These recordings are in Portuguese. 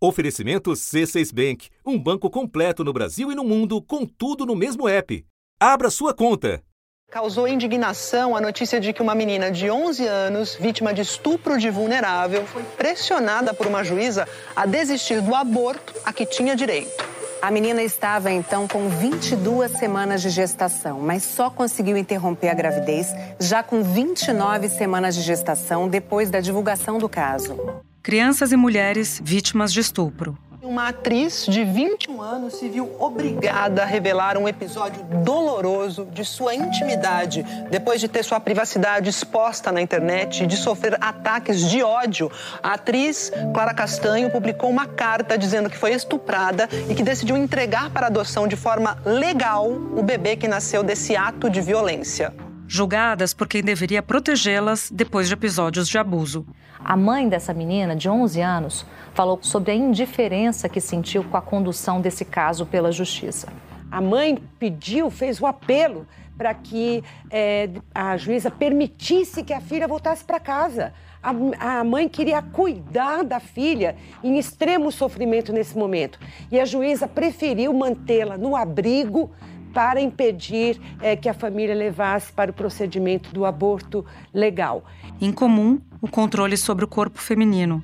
Oferecimento C6 Bank, um banco completo no Brasil e no mundo, com tudo no mesmo app. Abra sua conta. Causou indignação a notícia de que uma menina de 11 anos, vítima de estupro de vulnerável, foi pressionada por uma juíza a desistir do aborto a que tinha direito. A menina estava então com 22 semanas de gestação, mas só conseguiu interromper a gravidez já com 29 semanas de gestação depois da divulgação do caso. Crianças e mulheres vítimas de estupro. Uma atriz de 21 anos se viu obrigada a revelar um episódio doloroso de sua intimidade depois de ter sua privacidade exposta na internet e de sofrer ataques de ódio. A atriz Clara Castanho publicou uma carta dizendo que foi estuprada e que decidiu entregar para adoção de forma legal o bebê que nasceu desse ato de violência julgadas por quem deveria protegê-las depois de episódios de abuso. A mãe dessa menina, de 11 anos, falou sobre a indiferença que sentiu com a condução desse caso pela justiça. A mãe pediu, fez o apelo para que é, a juíza permitisse que a filha voltasse para casa. A, a, mãe queria cuidar da filha em extremo sofrimento nesse momento. E a juíza preferiu mantê-la no abrigo para impedir é, que a família levasse para o procedimento do aborto legal. Em comum, o controle sobre o corpo feminino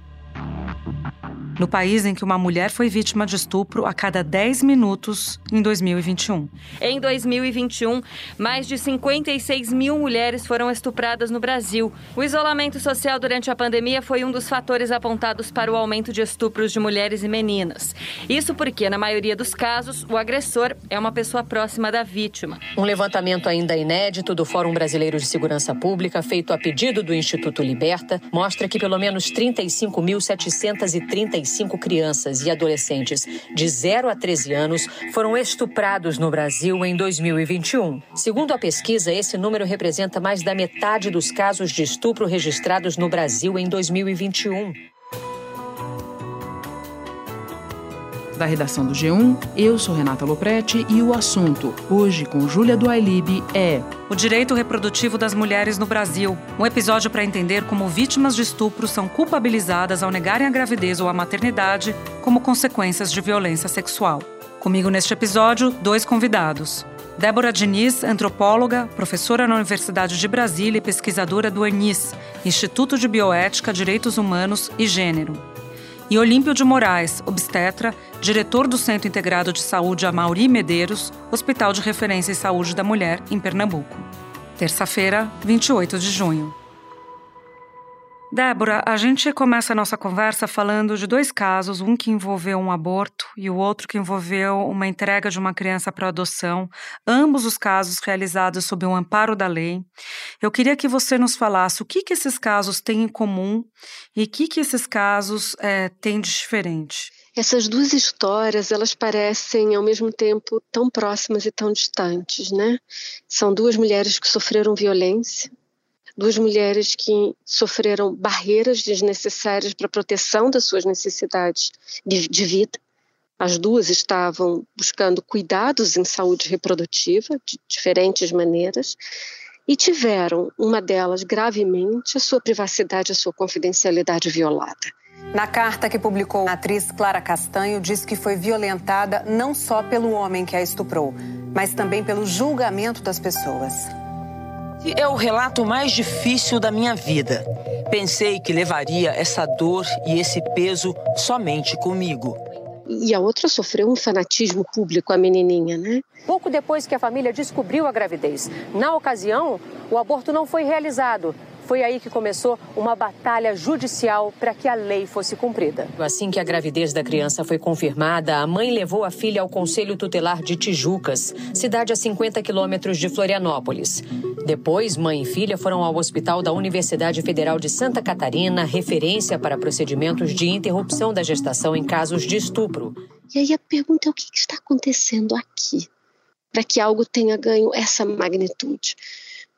no país em que uma mulher foi vítima de estupro a cada 10 minutos em 2021. Em 2021, mais de 56 mil mulheres foram estupradas no Brasil. O isolamento social durante a pandemia foi um dos fatores apontados para o aumento de estupros de mulheres e meninas. Isso porque, na maioria dos casos, o agressor é uma pessoa próxima da vítima. Um levantamento ainda inédito do Fórum Brasileiro de Segurança Pública, feito a pedido do Instituto Liberta, mostra que pelo menos 35.730 45 crianças e adolescentes de 0 a 13 anos foram estuprados no Brasil em 2021. Segundo a pesquisa, esse número representa mais da metade dos casos de estupro registrados no Brasil em 2021. Da redação do G1, eu sou Renata Loprete e o assunto, hoje com Júlia do é o direito reprodutivo das mulheres no Brasil. Um episódio para entender como vítimas de estupro são culpabilizadas ao negarem a gravidez ou a maternidade como consequências de violência sexual. Comigo neste episódio, dois convidados. Débora Diniz, antropóloga, professora na Universidade de Brasília e pesquisadora do ANIS, Instituto de Bioética, Direitos Humanos e Gênero e Olímpio de Moraes, obstetra, diretor do Centro Integrado de Saúde Amauri Medeiros, Hospital de Referência em Saúde da Mulher, em Pernambuco. Terça-feira, 28 de junho. Débora, a gente começa a nossa conversa falando de dois casos, um que envolveu um aborto e o outro que envolveu uma entrega de uma criança para adoção, ambos os casos realizados sob o um amparo da lei. Eu queria que você nos falasse o que, que esses casos têm em comum e o que, que esses casos é, têm de diferente. Essas duas histórias, elas parecem ao mesmo tempo tão próximas e tão distantes, né? São duas mulheres que sofreram violência, duas mulheres que sofreram barreiras desnecessárias para a proteção das suas necessidades de, de vida. As duas estavam buscando cuidados em saúde reprodutiva de diferentes maneiras e tiveram, uma delas gravemente, a sua privacidade, a sua confidencialidade violada. Na carta que publicou a atriz Clara Castanho, diz que foi violentada não só pelo homem que a estuprou, mas também pelo julgamento das pessoas. É o relato mais difícil da minha vida. Pensei que levaria essa dor e esse peso somente comigo. E a outra sofreu um fanatismo público, a menininha, né? Pouco depois que a família descobriu a gravidez. Na ocasião, o aborto não foi realizado foi aí que começou uma batalha judicial para que a lei fosse cumprida. Assim que a gravidez da criança foi confirmada, a mãe levou a filha ao Conselho Tutelar de Tijucas, cidade a 50 quilômetros de Florianópolis. Depois, mãe e filha foram ao Hospital da Universidade Federal de Santa Catarina, referência para procedimentos de interrupção da gestação em casos de estupro. E aí a pergunta é o que está acontecendo aqui para que algo tenha ganho essa magnitude?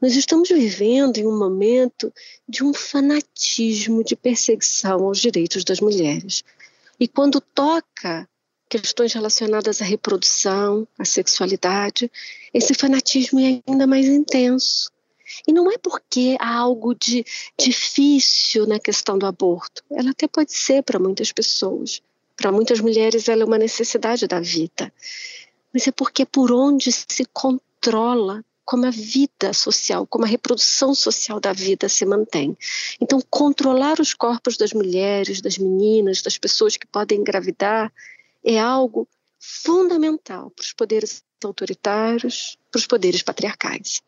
Nós estamos vivendo em um momento de um fanatismo de perseguição aos direitos das mulheres. E quando toca questões relacionadas à reprodução, à sexualidade, esse fanatismo é ainda mais intenso. E não é porque há algo de difícil na questão do aborto. Ela até pode ser para muitas pessoas. Para muitas mulheres, ela é uma necessidade da vida. Mas é porque é por onde se controla como a vida social, como a reprodução social da vida se mantém. Então, controlar os corpos das mulheres, das meninas, das pessoas que podem engravidar, é algo fundamental para os poderes autoritários, para os poderes patriarcais.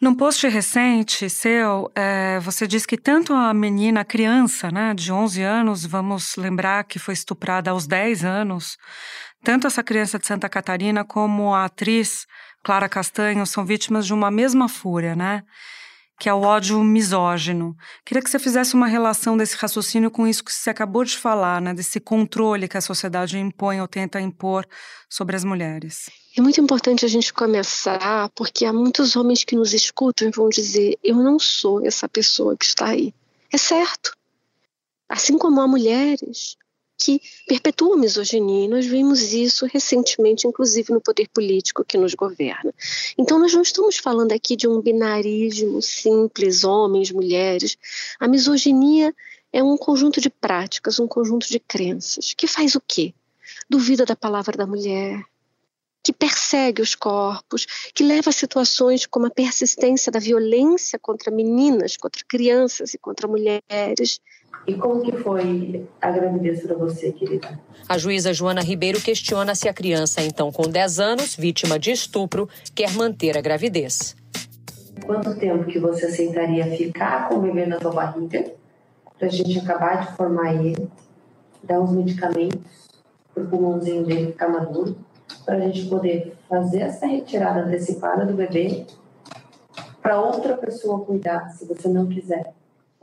Num post recente seu, é, você diz que tanto a menina, a criança, né, de 11 anos, vamos lembrar que foi estuprada aos 10 anos, tanto essa criança de Santa Catarina como a atriz Clara Castanho são vítimas de uma mesma fúria, né? Que é o ódio misógino. Queria que você fizesse uma relação desse raciocínio com isso que você acabou de falar, né? Desse controle que a sociedade impõe ou tenta impor sobre as mulheres. É muito importante a gente começar, porque há muitos homens que nos escutam e vão dizer: eu não sou essa pessoa que está aí. É certo. Assim como há mulheres que perpetuam a misoginia, e nós vimos isso recentemente, inclusive no poder político que nos governa. Então, nós não estamos falando aqui de um binarismo simples, homens, mulheres. A misoginia é um conjunto de práticas, um conjunto de crenças, que faz o quê? Duvida da palavra da mulher, que persegue os corpos, que leva a situações como a persistência da violência contra meninas, contra crianças e contra mulheres. E como que foi a gravidez para você, querida? A juíza Joana Ribeiro questiona se a criança, então com 10 anos, vítima de estupro, quer manter a gravidez. Quanto tempo que você aceitaria ficar com o bebê na sua barriga para a gente acabar de formar ele, dar uns medicamentos para o pulmãozinho dele ficar maduro para a gente poder fazer essa retirada antecipada do bebê para outra pessoa cuidar, se você não quiser.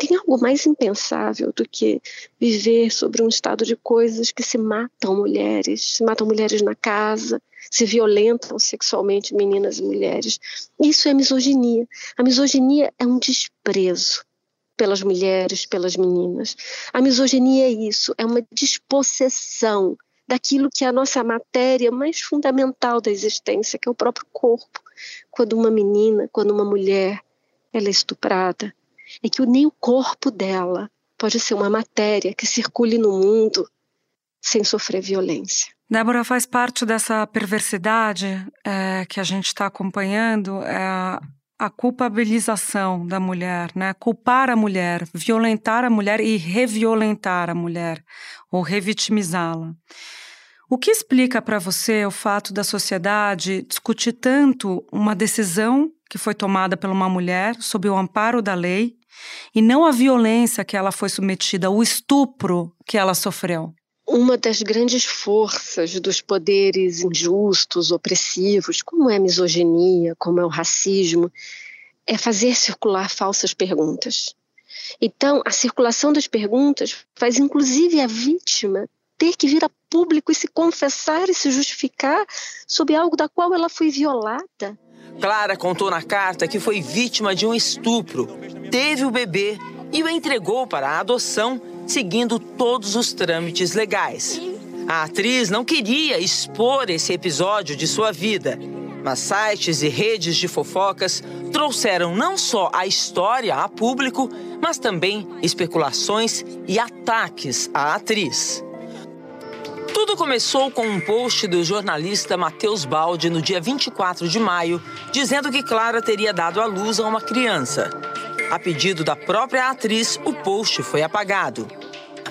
Tem algo mais impensável do que viver sobre um estado de coisas que se matam mulheres, se matam mulheres na casa, se violentam sexualmente meninas e mulheres. Isso é misoginia. A misoginia é um desprezo pelas mulheres, pelas meninas. A misoginia é isso, é uma dispossessão daquilo que é a nossa matéria mais fundamental da existência, que é o próprio corpo. Quando uma menina, quando uma mulher, ela é estuprada, é que nem o corpo dela pode ser uma matéria que circule no mundo sem sofrer violência. Débora, faz parte dessa perversidade é, que a gente está acompanhando é a, culpabilização da mulher, né? Culpar a mulher, violentar a mulher e reviolentar a mulher ou revitimizá-la. O que explica para você o fato da sociedade discutir tanto uma decisão que foi tomada por uma mulher sob o amparo da lei e não a violência que ela foi submetida, o estupro que ela sofreu? Uma das grandes forças dos poderes injustos, opressivos, como é a misoginia, como é o racismo, é fazer circular falsas perguntas. Então, a circulação das perguntas faz inclusive a vítima ter que vir a público e se confessar e se justificar sobre algo da qual ela foi violada. Clara contou na carta que foi vítima de um estupro, teve o bebê e o entregou para a adoção, seguindo todos os trâmites legais. A atriz não queria expor esse episódio de sua vida, mas sites e redes de fofocas trouxeram não só a história a público, mas também especulações e ataques à atriz. Tudo começou com um post do jornalista Matheus Baldi no dia 24 de maio, dizendo que Clara teria dado à luz a uma criança. A pedido da própria atriz, o post foi apagado.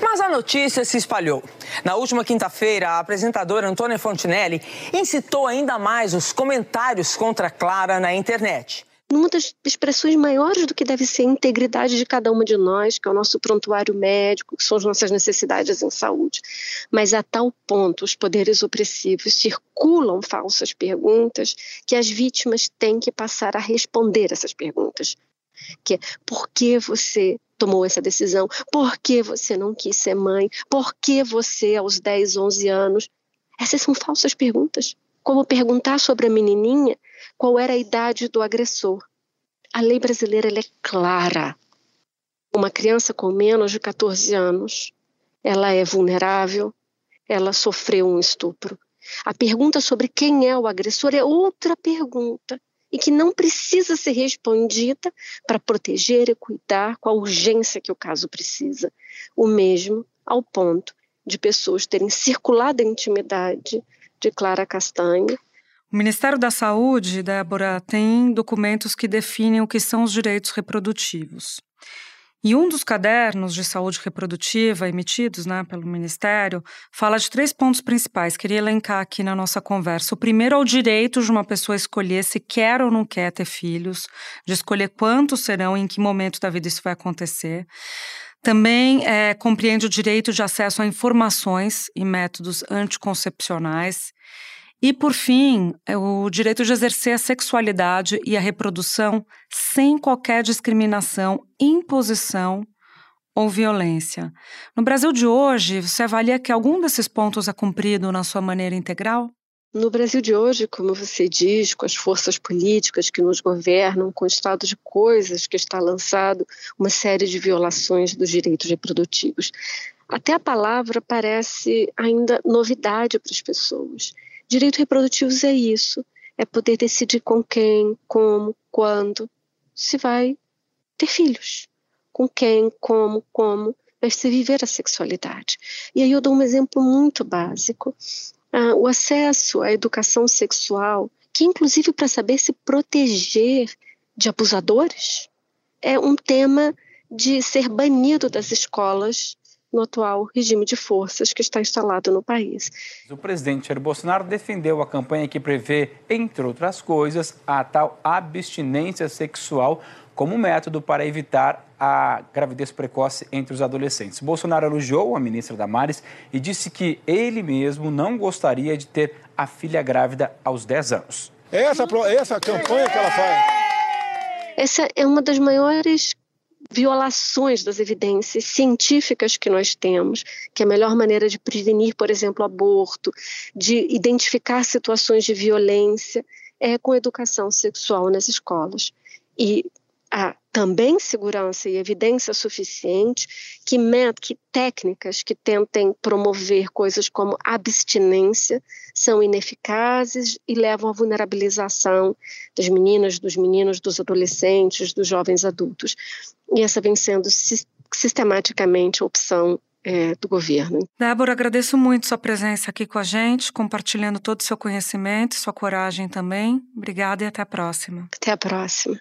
Mas a notícia se espalhou. Na última quinta-feira, a apresentadora Antônia Fontinelli incitou ainda mais os comentários contra Clara na internet numa das expressões maiores do que deve ser a integridade de cada uma de nós, que é o nosso prontuário médico, que são as nossas necessidades em saúde. Mas a tal ponto os poderes opressivos circulam falsas perguntas que as vítimas têm que passar a responder essas perguntas. Que é, por que você tomou essa decisão? Por que você não quis ser mãe? Por que você, aos 10, 11 anos? Essas são falsas perguntas. Como perguntar sobre a menininha qual era a idade do agressor. A lei brasileira é clara. Uma criança com menos de 14 anos, ela é vulnerável, ela sofreu um estupro. A pergunta sobre quem é o agressor é outra pergunta e que não precisa ser respondida para proteger e cuidar com a urgência que o caso precisa. O mesmo ao ponto de pessoas terem circulado a intimidade de Clara Castanha. O Ministério da Saúde, Débora, tem documentos que definem o que são os direitos reprodutivos. E um dos cadernos de saúde reprodutiva emitidos né, pelo Ministério fala de três pontos principais. Queria elencar aqui na nossa conversa. O primeiro é o direito de uma pessoa escolher se quer ou não quer ter filhos, de escolher quantos serão e em que momento da vida isso vai acontecer. Também é, compreende o direito de acesso a informações e métodos anticoncepcionais. E, por fim, é o direito de exercer a sexualidade e a reprodução sem qualquer discriminação, imposição ou violência. No Brasil de hoje, você avalia que algum desses pontos é cumprido na sua maneira integral? No Brasil de hoje, como você diz, com as forças políticas que nos governam, com o estado de coisas que está lançado uma série de violações dos direitos reprodutivos, até a palavra parece ainda novidade para as pessoas. Direito reprodutivos é isso, é poder decidir com quem, como, quando se vai ter filhos, com quem, como, como vai se viver a sexualidade. E aí eu dou um exemplo muito básico. Ah, o acesso à educação sexual, que inclusive para saber se proteger de abusadores, é um tema de ser banido das escolas no atual regime de forças que está instalado no país. O presidente Jair Bolsonaro defendeu a campanha que prevê, entre outras coisas, a tal abstinência sexual como método para evitar a gravidez precoce entre os adolescentes. Bolsonaro elogiou a ministra Damares e disse que ele mesmo não gostaria de ter a filha grávida aos 10 anos. Essa, essa campanha que ela faz. Essa é uma das maiores violações das evidências científicas que nós temos, que é a melhor maneira de prevenir, por exemplo, aborto, de identificar situações de violência, é com educação sexual nas escolas. E há também segurança e evidência suficiente que, que técnicas que tentem promover coisas como abstinência são ineficazes e levam à vulnerabilização das meninas, dos meninos, dos adolescentes, dos jovens adultos. E essa vem sendo sistematicamente a opção é, do governo. Débora, agradeço muito sua presença aqui com a gente, compartilhando todo o seu conhecimento sua coragem também. Obrigada e até a próxima. Até a próxima.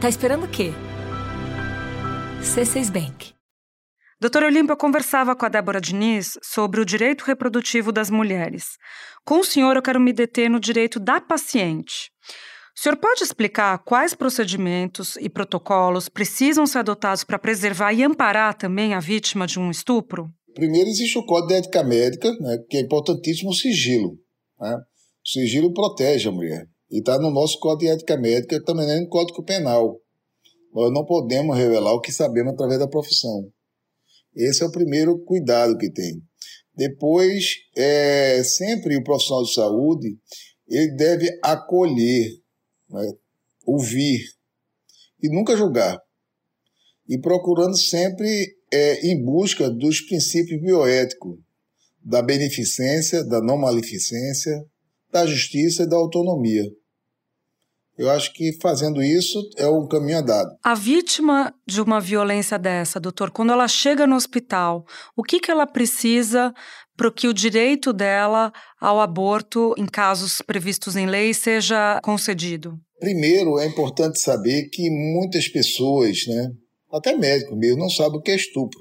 Tá esperando o quê? C6 Bank. Doutora Olímpia conversava com a Débora Diniz sobre o direito reprodutivo das mulheres. Com o senhor, eu quero me deter no direito da paciente. O senhor pode explicar quais procedimentos e protocolos precisam ser adotados para preservar e amparar também a vítima de um estupro? Primeiro, existe o Código de Ética Médica, né, que é importantíssimo o sigilo. Né? O sigilo protege a mulher. E está no nosso Código de Ética Médica, também no Código Penal. Nós não podemos revelar o que sabemos através da profissão. Esse é o primeiro cuidado que tem. Depois, é, sempre o profissional de saúde ele deve acolher, né, ouvir e nunca julgar. E procurando sempre é, em busca dos princípios bioéticos, da beneficência, da não maleficência, da justiça e da autonomia. Eu acho que fazendo isso é um caminho andado. A vítima de uma violência dessa, doutor, quando ela chega no hospital, o que, que ela precisa para que o direito dela ao aborto, em casos previstos em lei, seja concedido? Primeiro, é importante saber que muitas pessoas, né, até médicos mesmo, não sabem o que é estupro.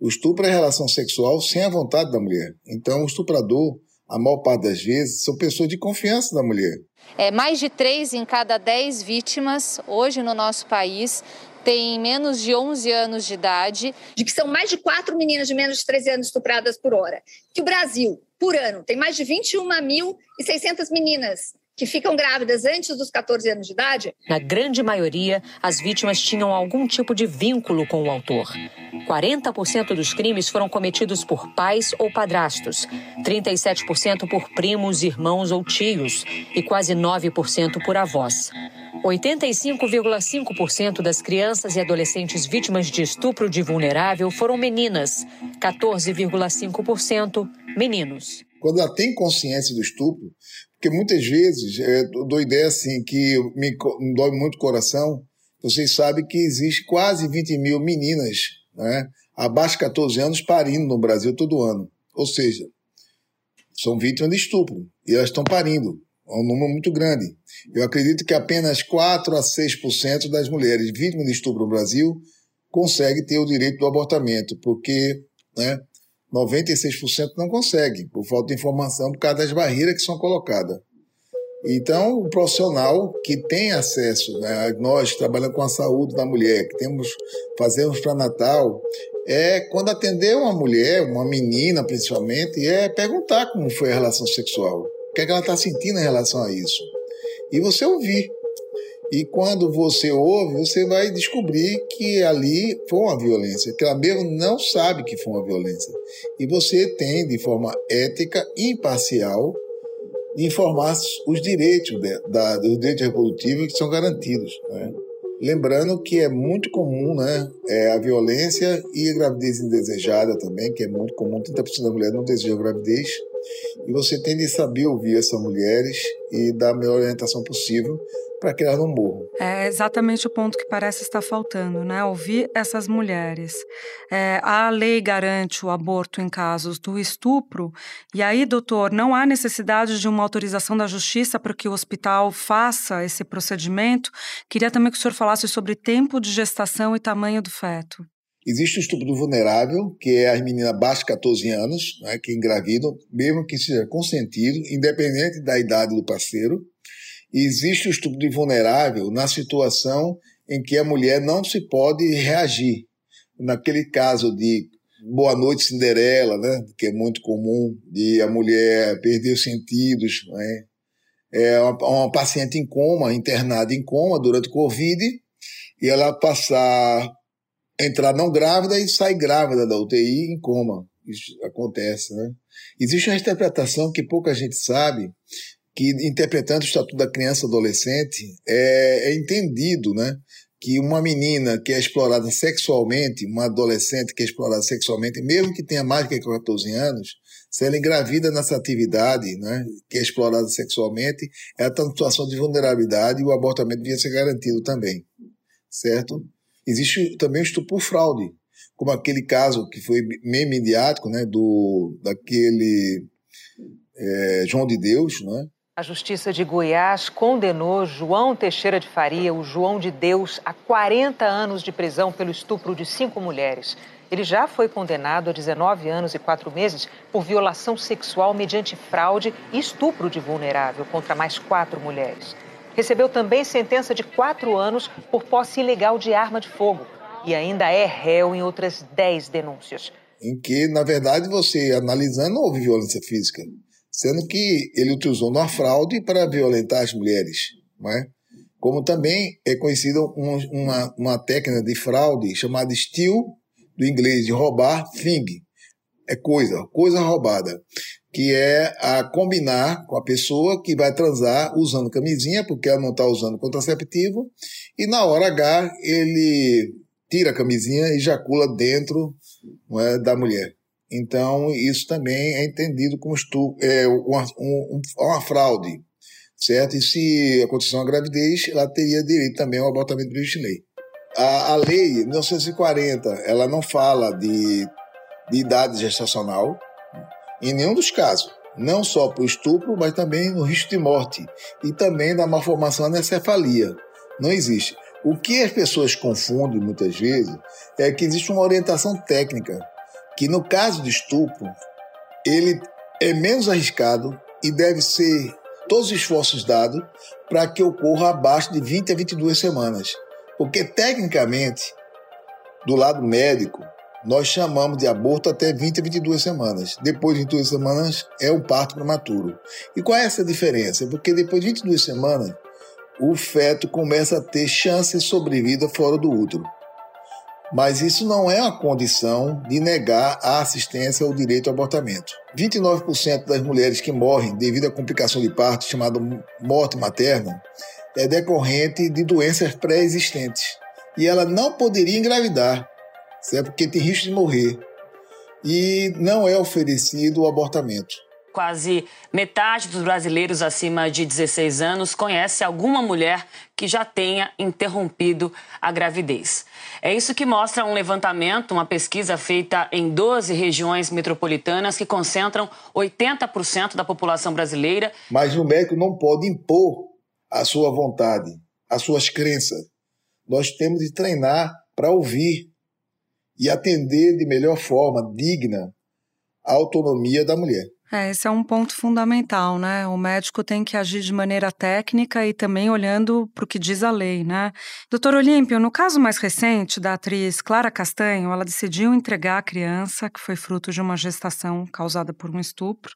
O estupro é relação sexual sem a vontade da mulher. Então, o estuprador a maior parte das vezes, são pessoas de confiança da mulher. É, mais de três em cada dez vítimas hoje no nosso país têm menos de 11 anos de idade. De que são mais de quatro meninas de menos de 13 anos estupradas por hora. Que o Brasil, por ano, tem mais de 21.600 meninas que ficam grávidas antes dos 14 anos de idade? Na grande maioria, as vítimas tinham algum tipo de vínculo com o autor. 40% dos crimes foram cometidos por pais ou padrastos, 37% por primos, irmãos ou tios e quase 9% por avós. 85,5% das crianças e adolescentes vítimas de estupro de vulnerável foram meninas, 14,5% meninos. Quando ela tem consciência do estupro, porque muitas vezes, é, dou ideia assim, que me, me dói muito o coração, vocês sabem que existe quase 20 mil meninas né, abaixo de 14 anos parindo no Brasil todo ano. Ou seja, são vítimas de estupro e elas estão parindo. É um número muito grande. Eu acredito que apenas 4 a 6% das mulheres vítimas de estupro no Brasil conseguem ter o direito do abortamento, porque né, 96% não consegue, por falta de informação, por causa das barreiras que são colocadas. Então, o profissional que tem acesso, né, nós trabalhamos com a saúde da mulher, que temos, fazemos para Natal, é quando atender uma mulher, uma menina principalmente, é perguntar como foi a relação sexual, o que, é que ela está sentindo em relação a isso. E você ouvir. E quando você ouve, você vai descobrir que ali foi uma violência, que ela mesmo não sabe que foi uma violência. E você tem, de forma ética, imparcial, informar os direitos, de, da, os direitos reprodutivos que são garantidos. Né? Lembrando que é muito comum né, é a violência e a gravidez indesejada também, que é muito comum, 30% das mulheres não desejam gravidez. E você tem de saber ouvir essas mulheres e dar a melhor orientação possível para que elas não morram. É exatamente o ponto que parece estar faltando, né? Ouvir essas mulheres. É, a lei garante o aborto em casos do estupro, e aí, doutor, não há necessidade de uma autorização da justiça para que o hospital faça esse procedimento. Queria também que o senhor falasse sobre tempo de gestação e tamanho do feto. Existe o estupro vulnerável, que é as meninas abaixo de 14 anos, né, que engravidam, mesmo que seja consentido, independente da idade do parceiro existe o estupro de vulnerável na situação em que a mulher não se pode reagir. Naquele caso de Boa Noite Cinderela, né, que é muito comum, de a mulher perder os sentidos, né, é uma, uma paciente em coma, internada em coma durante o Covid, e ela passar, entrar não grávida e sair grávida da UTI em coma. Isso acontece, né? Existe uma interpretação que pouca gente sabe, que interpretando o Estatuto da Criança e Adolescente é, é entendido, né? que uma menina que é explorada sexualmente, uma adolescente que é explorada sexualmente, mesmo que tenha mais de 14 anos, se ela engravida nessa atividade, né, que é explorada sexualmente, ela está em situação de vulnerabilidade e o abortamento devia ser garantido também, certo? Existe também o estupro fraude, como aquele caso que foi meio midiático, né, do, daquele é, João de Deus, né, a Justiça de Goiás condenou João Teixeira de Faria, o João de Deus, a 40 anos de prisão pelo estupro de cinco mulheres. Ele já foi condenado a 19 anos e 4 meses por violação sexual mediante fraude e estupro de vulnerável contra mais quatro mulheres. Recebeu também sentença de quatro anos por posse ilegal de arma de fogo e ainda é réu em outras 10 denúncias. Em que, na verdade, você analisando, houve violência física sendo que ele utilizou uma fraude para violentar as mulheres, é? como também é conhecida uma, uma técnica de fraude chamada steal, do inglês de roubar, thing, é coisa, coisa roubada, que é a combinar com a pessoa que vai transar usando camisinha, porque ela não está usando contraceptivo, e na hora H ele tira a camisinha e ejacula dentro é, da mulher. Então, isso também é entendido como estu é, uma, um, uma fraude, certo? E se acontecer uma gravidez, ela teria direito também ao abortamento lei. A, a lei 1940, ela não fala de, de idade gestacional em nenhum dos casos. Não só para o estupro, mas também no risco de morte e também da malformação anencefalia. Não existe. O que as pessoas confundem muitas vezes é que existe uma orientação técnica que no caso de estupro, ele é menos arriscado e deve ser todos os esforços dados para que ocorra abaixo de 20 a 22 semanas. Porque, tecnicamente, do lado médico, nós chamamos de aborto até 20 a 22 semanas. Depois de 22 semanas é o parto prematuro. E qual é essa diferença? Porque depois de 22 semanas, o feto começa a ter chance de sobrevida fora do útero. Mas isso não é uma condição de negar a assistência ou direito ao abortamento. 29% das mulheres que morrem devido à complicação de parto, chamada morte materna, é decorrente de doenças pré-existentes. E ela não poderia engravidar, certo? porque tem risco de morrer. E não é oferecido o abortamento. Quase metade dos brasileiros acima de 16 anos conhece alguma mulher que já tenha interrompido a gravidez. É isso que mostra um levantamento, uma pesquisa feita em 12 regiões metropolitanas que concentram 80% da população brasileira. Mas o médico não pode impor a sua vontade, as suas crenças. Nós temos de treinar para ouvir e atender de melhor forma, digna, a autonomia da mulher. É, esse é um ponto fundamental, né? O médico tem que agir de maneira técnica e também olhando para o que diz a lei, né? Doutor Olímpio, no caso mais recente da atriz Clara Castanho, ela decidiu entregar a criança, que foi fruto de uma gestação causada por um estupro,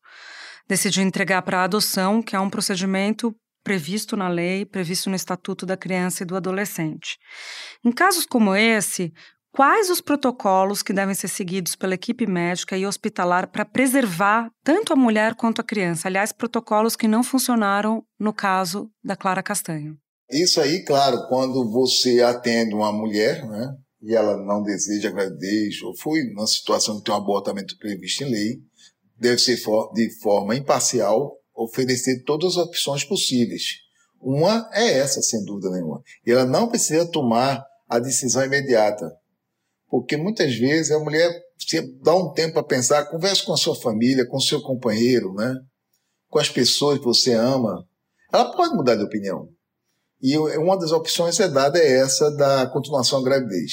decidiu entregar para adoção, que é um procedimento previsto na lei, previsto no Estatuto da Criança e do Adolescente. Em casos como esse, Quais os protocolos que devem ser seguidos pela equipe médica e hospitalar para preservar tanto a mulher quanto a criança? Aliás, protocolos que não funcionaram no caso da Clara Castanho. Isso aí, claro, quando você atende uma mulher, né, e ela não deseja gravidez, ou foi numa situação que tem um abortamento previsto em lei, deve ser de forma imparcial oferecer todas as opções possíveis. Uma é essa, sem dúvida nenhuma. E ela não precisa tomar a decisão imediata. Porque muitas vezes a mulher dá um tempo para pensar, converse com a sua família, com o seu companheiro, né? com as pessoas que você ama. Ela pode mudar de opinião. E uma das opções é dada é essa da continuação da gravidez.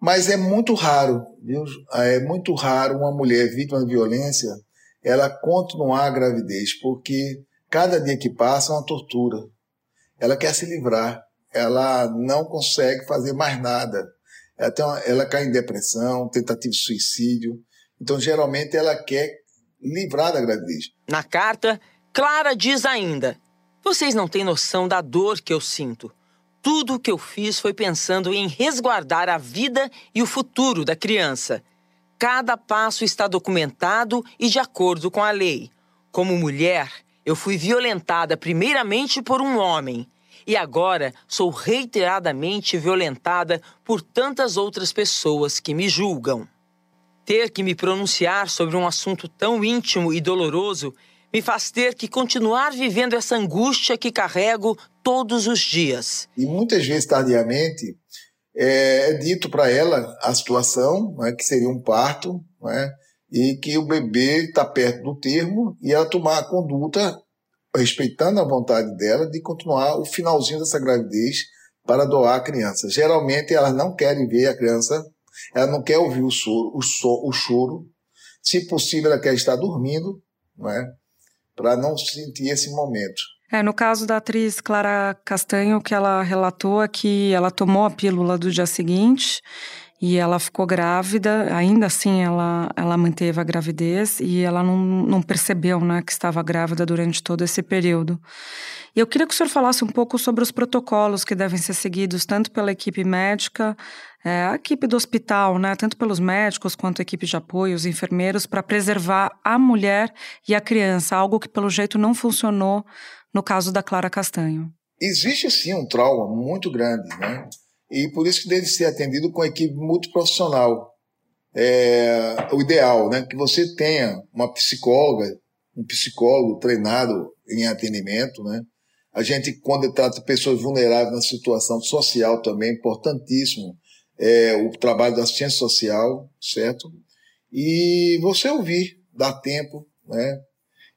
Mas é muito raro, viu? É muito raro uma mulher vítima de violência ela continuar a gravidez, porque cada dia que passa é uma tortura. Ela quer se livrar, ela não consegue fazer mais nada ela, uma, ela cai em depressão, tentativa de suicídio. Então, geralmente, ela quer livrar da gravidez. Na carta, Clara diz ainda: Vocês não têm noção da dor que eu sinto. Tudo o que eu fiz foi pensando em resguardar a vida e o futuro da criança. Cada passo está documentado e de acordo com a lei. Como mulher, eu fui violentada primeiramente por um homem e agora sou reiteradamente violentada por tantas outras pessoas que me julgam. Ter que me pronunciar sobre um assunto tão íntimo e doloroso me faz ter que continuar vivendo essa angústia que carrego todos os dias. E muitas vezes, tardiamente, é, é dito para ela a situação, né, que seria um parto, né, e que o bebê está perto do termo e ela tomar a conduta respeitando a vontade dela de continuar o finalzinho dessa gravidez para doar a criança. Geralmente elas não querem ver a criança, ela não quer ouvir o, soro, o, so, o choro. Se possível, ela quer estar dormindo, não é? para não sentir esse momento. É, no caso da atriz Clara Castanho, que ela relatou é que ela tomou a pílula do dia seguinte e ela ficou grávida, ainda assim ela, ela manteve a gravidez e ela não, não percebeu né, que estava grávida durante todo esse período. E eu queria que o senhor falasse um pouco sobre os protocolos que devem ser seguidos tanto pela equipe médica, é, a equipe do hospital, né, tanto pelos médicos quanto a equipe de apoio, os enfermeiros, para preservar a mulher e a criança, algo que pelo jeito não funcionou no caso da Clara Castanho. Existe sim um trauma muito grande, né? E por isso que deve ser atendido com equipe multiprofissional. É, o ideal, né, que você tenha uma psicóloga, um psicólogo treinado em atendimento, né? A gente, quando trata pessoas vulneráveis na situação social também, é importantíssimo é, o trabalho da assistência social, certo? E você ouvir, dar tempo, né?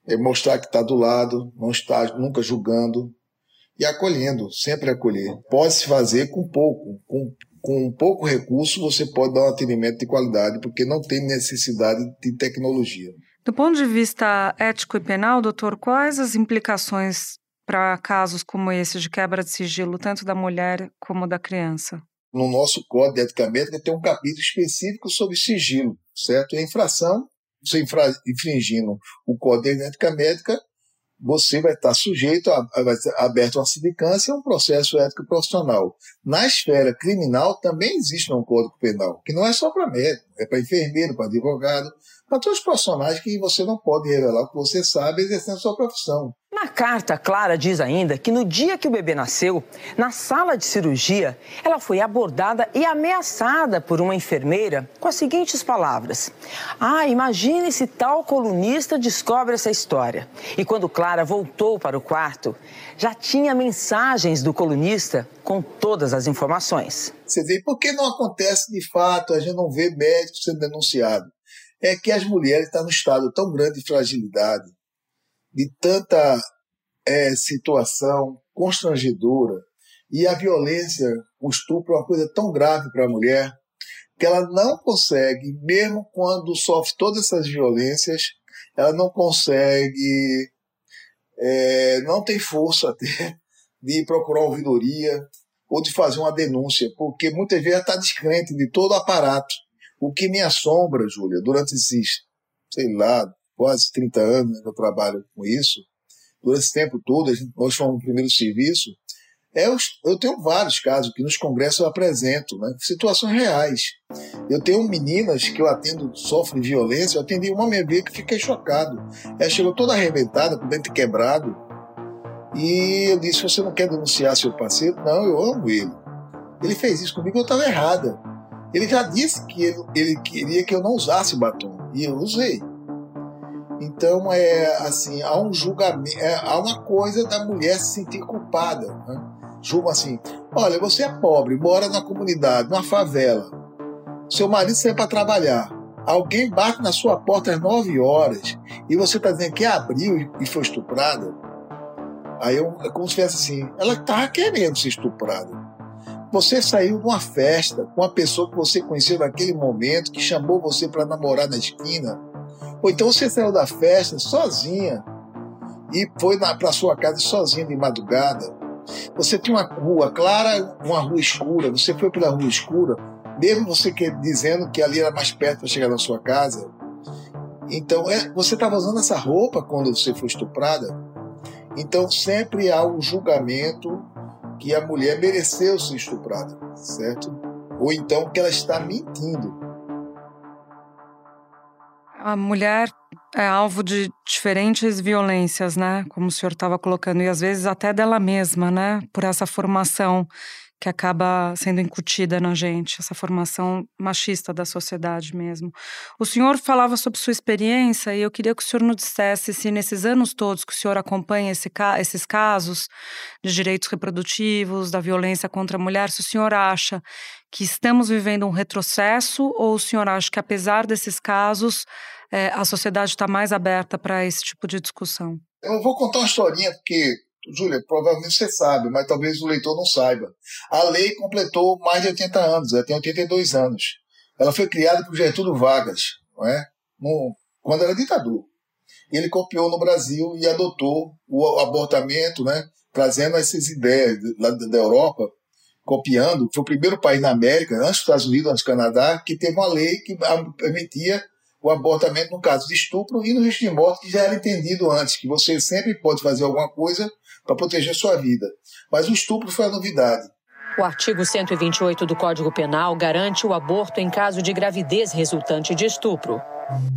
É mostrar que está do lado, não está nunca julgando, e acolhendo, sempre acolher. Pode-se fazer com pouco, com, com pouco recurso você pode dar um atendimento de qualidade, porque não tem necessidade de tecnologia. Do ponto de vista ético e penal, doutor, quais as implicações para casos como esse de quebra de sigilo, tanto da mulher como da criança? no nosso Código de Ética Médica tem um capítulo específico sobre sigilo, certo? E a infração, você infra, infringindo o Código de Ética Médica, você vai estar sujeito a, a vai ser aberto uma sindicância e um processo ético profissional. Na esfera criminal também existe um código penal, que não é só para médico, é para enfermeiro, para advogado, para todos os personagens que você não pode revelar o que você sabe exercendo sua profissão. Na carta, Clara diz ainda que no dia que o bebê nasceu, na sala de cirurgia, ela foi abordada e ameaçada por uma enfermeira com as seguintes palavras: Ah, imagine se tal colunista descobre essa história. E quando Clara voltou para o quarto, já tinha mensagens do colunista com todas as informações. Você vê, por que não acontece de fato? A gente não vê médico sendo denunciado é que as mulheres estão num estado tão grande de fragilidade, de tanta é, situação constrangedora, e a violência, o estupro é uma coisa tão grave para a mulher, que ela não consegue, mesmo quando sofre todas essas violências, ela não consegue, é, não tem força até de procurar ouvidoria ou de fazer uma denúncia, porque muitas vezes ela está descrente de todo o aparato o que me assombra, Júlia, durante esses, sei lá, quase 30 anos que eu trabalho com isso, durante esse tempo todo, nós fomos no primeiro serviço, é, eu tenho vários casos que nos congressos eu apresento, né? situações reais. Eu tenho meninas que eu atendo, sofrem violência, eu atendi uma minha vez que fiquei chocado. Ela chegou toda arrebentada, com o dente quebrado, e eu disse: Você não quer denunciar seu parceiro? Não, eu amo ele. Ele fez isso comigo, eu estava errada. Ele já disse que ele, ele queria que eu não usasse batom e eu usei. Então é assim, há um julgamento, é, há uma coisa da mulher se sentir culpada. Né? Julga assim: olha, você é pobre, mora na comunidade, numa favela. Seu marido sai para trabalhar. Alguém bate na sua porta às 9 horas e você está dizendo que abriu e foi estuprada. Aí eu, é como se fosse assim: ela estava querendo ser estuprada. Você saiu de uma festa com uma pessoa que você conheceu naquele momento, que chamou você para namorar na esquina. Ou então você saiu da festa sozinha e foi para sua casa sozinha de madrugada. Você tinha uma rua clara, uma rua escura. Você foi pela rua escura, mesmo você que, dizendo que ali era mais perto para chegar na sua casa. Então, é, você estava usando essa roupa quando você foi estuprada. Então, sempre há um julgamento que a mulher mereceu ser estuprada, certo? Ou então que ela está mentindo. A mulher é alvo de diferentes violências, né? Como o senhor estava colocando, e às vezes até dela mesma, né? Por essa formação que acaba sendo incutida na gente, essa formação machista da sociedade mesmo. O senhor falava sobre sua experiência e eu queria que o senhor nos dissesse se nesses anos todos que o senhor acompanha esse, esses casos de direitos reprodutivos, da violência contra a mulher, se o senhor acha que estamos vivendo um retrocesso ou o senhor acha que apesar desses casos é, a sociedade está mais aberta para esse tipo de discussão? Eu vou contar uma historinha porque Júlia, provavelmente você sabe, mas talvez o leitor não saiba. A lei completou mais de 80 anos, ela tem 82 anos. Ela foi criada por Getúlio Vargas, não é? No, quando era ditador. Ele copiou no Brasil e adotou o abortamento, né? trazendo essas ideias lá da Europa, copiando. Foi o primeiro país na América, antes dos Estados Unidos, antes do Canadá, que teve uma lei que permitia o abortamento no caso de estupro e no risco de morte, que já era entendido antes, que você sempre pode fazer alguma coisa para proteger sua vida. Mas o estupro foi a novidade. O artigo 128 do Código Penal garante o aborto em caso de gravidez resultante de estupro.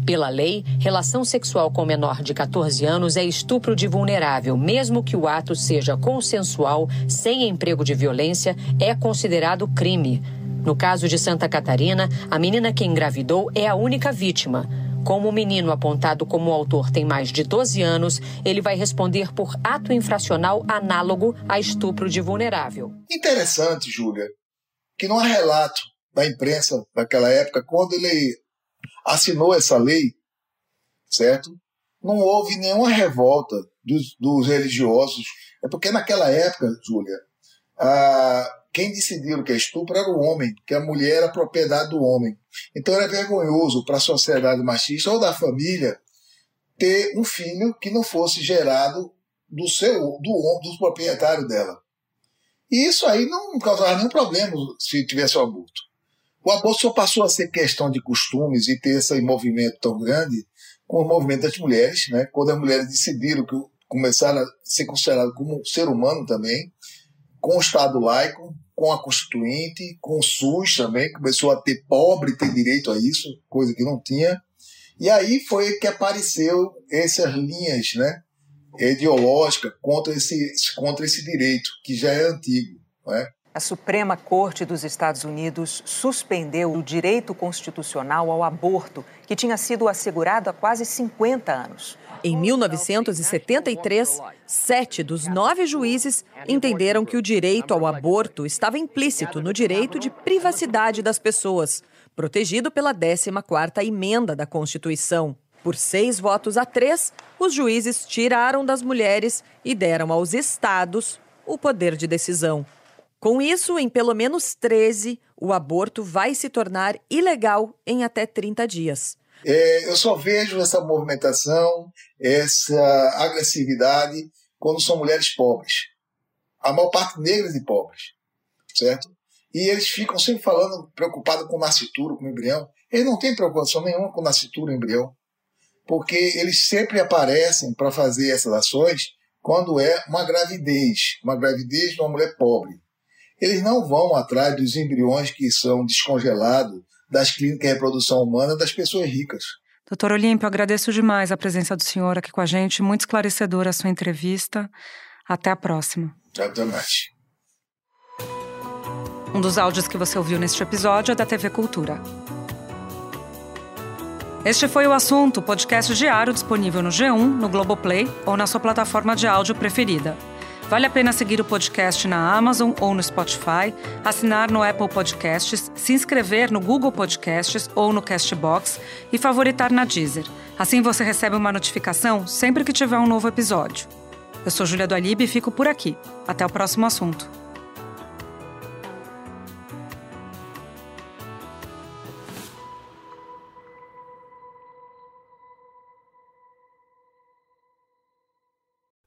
Pela lei, relação sexual com menor de 14 anos é estupro de vulnerável, mesmo que o ato seja consensual, sem emprego de violência, é considerado crime. No caso de Santa Catarina, a menina que engravidou é a única vítima. Como o menino apontado como autor tem mais de 12 anos, ele vai responder por ato infracional análogo a estupro de vulnerável. Interessante, Júlia, que não há relato da imprensa daquela época, quando ele assinou essa lei, certo? Não houve nenhuma revolta dos, dos religiosos. É porque naquela época, Júlia, a, quem decidiu que é estupro era o homem, que a mulher era propriedade do homem. Então era vergonhoso para a sociedade machista ou da família ter um filho que não fosse gerado do seu do, do proprietário dela. E isso aí não causava nenhum problema se tivesse o aborto. O aborto só passou a ser questão de costumes e ter esse movimento tão grande com o movimento das mulheres, né? quando as mulheres decidiram que começaram a ser consideradas como ser humano também, com o Estado laico, com a Constituinte, com o SUS também, começou a ter pobre ter direito a isso, coisa que não tinha. E aí foi que apareceu essas linhas né, ideológicas contra esse, contra esse direito, que já é antigo. Não é? A Suprema Corte dos Estados Unidos suspendeu o direito constitucional ao aborto, que tinha sido assegurado há quase 50 anos. Em 1973, sete dos nove juízes entenderam que o direito ao aborto estava implícito no direito de privacidade das pessoas, protegido pela 14ª emenda da Constituição. Por seis votos a três, os juízes tiraram das mulheres e deram aos estados o poder de decisão. Com isso, em pelo menos 13, o aborto vai se tornar ilegal em até 30 dias. É, eu só vejo essa movimentação, essa agressividade, quando são mulheres pobres. A maior parte negras e pobres, certo? E eles ficam sempre falando, preocupados com nascituro, com embrião. Eles não têm preocupação nenhuma com nascituro e embrião, porque eles sempre aparecem para fazer essas ações quando é uma gravidez, uma gravidez de uma mulher pobre eles não vão atrás dos embriões que são descongelados das clínicas de reprodução humana das pessoas ricas. Doutor Olímpio, agradeço demais a presença do senhor aqui com a gente. Muito esclarecedora a sua entrevista. Até a próxima. Até mais. Um dos áudios que você ouviu neste episódio é da TV Cultura. Este foi o assunto, podcast diário disponível no G1, no Globoplay ou na sua plataforma de áudio preferida. Vale a pena seguir o podcast na Amazon ou no Spotify, assinar no Apple Podcasts, se inscrever no Google Podcasts ou no Castbox e favoritar na Deezer. Assim você recebe uma notificação sempre que tiver um novo episódio. Eu sou Julia do Alibe e fico por aqui. Até o próximo assunto.